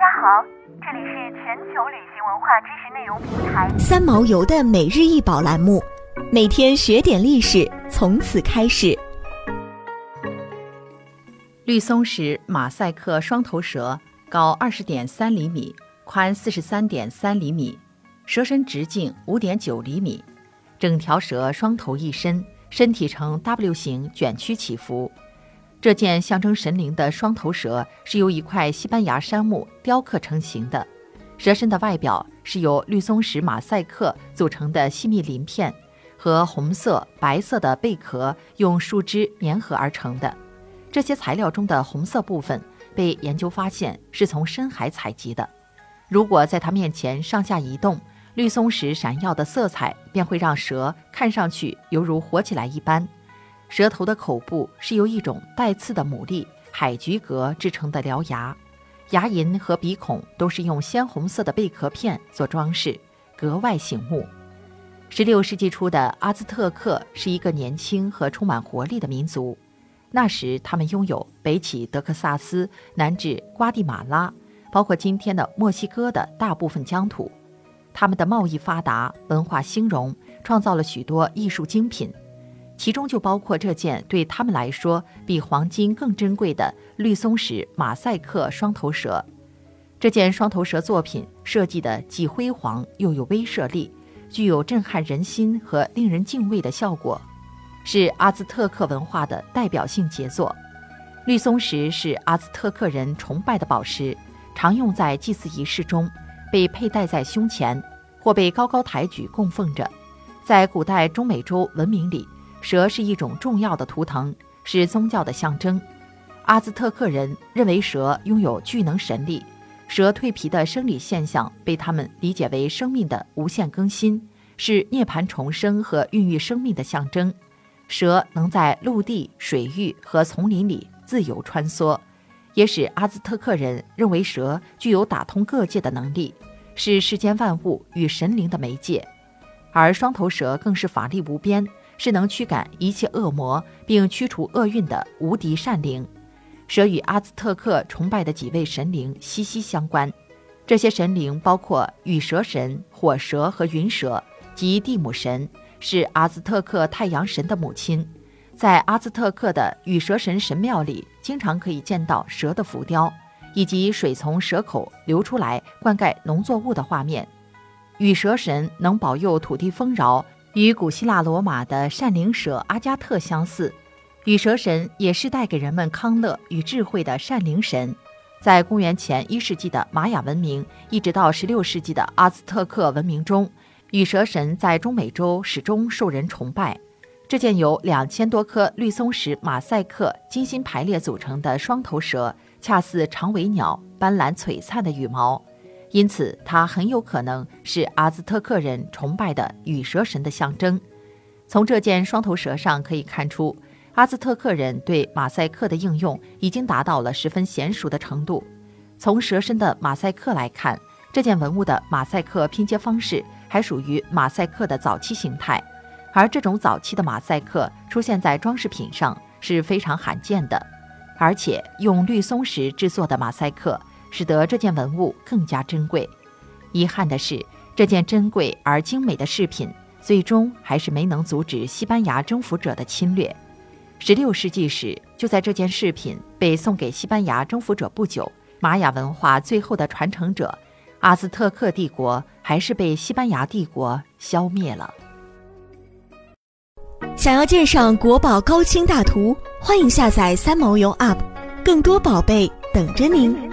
家好，这里是全球旅行文化知识内容平台三毛游的每日一宝栏目，每天学点历史，从此开始。绿松石马赛克双头蛇高二十点三厘米，宽四十三点三厘米，蛇身直径五点九厘米，整条蛇双头一身，身体呈 W 型卷曲起伏。这件象征神灵的双头蛇是由一块西班牙杉木雕刻成型的，蛇身的外表是由绿松石马赛克组成的细密鳞片和红色、白色的贝壳用树枝粘合而成的。这些材料中的红色部分被研究发现是从深海采集的。如果在它面前上下移动，绿松石闪耀的色彩便会让蛇看上去犹如活起来一般。舌头的口部是由一种带刺的牡蛎海菊蛤制成的獠牙，牙龈和鼻孔都是用鲜红色的贝壳片做装饰，格外醒目。十六世纪初的阿兹特克是一个年轻和充满活力的民族，那时他们拥有北起德克萨斯、南至瓜地马拉，包括今天的墨西哥的大部分疆土。他们的贸易发达，文化兴荣，创造了许多艺术精品。其中就包括这件对他们来说比黄金更珍贵的绿松石马赛克双头蛇。这件双头蛇作品设计的既辉煌又有威慑力，具有震撼人心和令人敬畏的效果，是阿兹特克文化的代表性杰作。绿松石是阿兹特克人崇拜的宝石，常用在祭祀仪式中，被佩戴在胸前，或被高高抬举供奉着。在古代中美洲文明里。蛇是一种重要的图腾，是宗教的象征。阿兹特克人认为蛇拥有巨能神力，蛇蜕皮的生理现象被他们理解为生命的无限更新，是涅槃重生和孕育生命的象征。蛇能在陆地、水域和丛林里自由穿梭，也使阿兹特克人认为蛇具有打通各界的能力，是世间万物与神灵的媒介。而双头蛇更是法力无边。是能驱赶一切恶魔并驱除厄运的无敌善灵。蛇与阿兹特克崇拜的几位神灵息息相关，这些神灵包括羽蛇神、火蛇和云蛇及蒂姆神，是阿兹特克太阳神的母亲。在阿兹特克的羽蛇神神庙里，经常可以见到蛇的浮雕，以及水从蛇口流出来灌溉农作物的画面。羽蛇神能保佑土地丰饶。与古希腊罗马的善灵蛇阿加特相似，羽蛇神也是带给人们康乐与智慧的善灵神。在公元前一世纪的玛雅文明，一直到十六世纪的阿兹特克文明中，羽蛇神在中美洲始终受人崇拜。这件由两千多颗绿松石马赛克精心排列组成的双头蛇，恰似长尾鸟斑斓璀璨的羽毛。因此，它很有可能是阿兹特克人崇拜的羽蛇神的象征。从这件双头蛇上可以看出，阿兹特克人对马赛克的应用已经达到了十分娴熟的程度。从蛇身的马赛克来看，这件文物的马赛克拼接方式还属于马赛克的早期形态，而这种早期的马赛克出现在装饰品上是非常罕见的，而且用绿松石制作的马赛克。使得这件文物更加珍贵。遗憾的是，这件珍贵而精美的饰品最终还是没能阻止西班牙征服者的侵略。十六世纪时，就在这件饰品被送给西班牙征服者不久，玛雅文化最后的传承者阿兹特克帝国还是被西班牙帝国消灭了。想要鉴赏国宝高清大图，欢迎下载三毛游 App，更多宝贝等着您。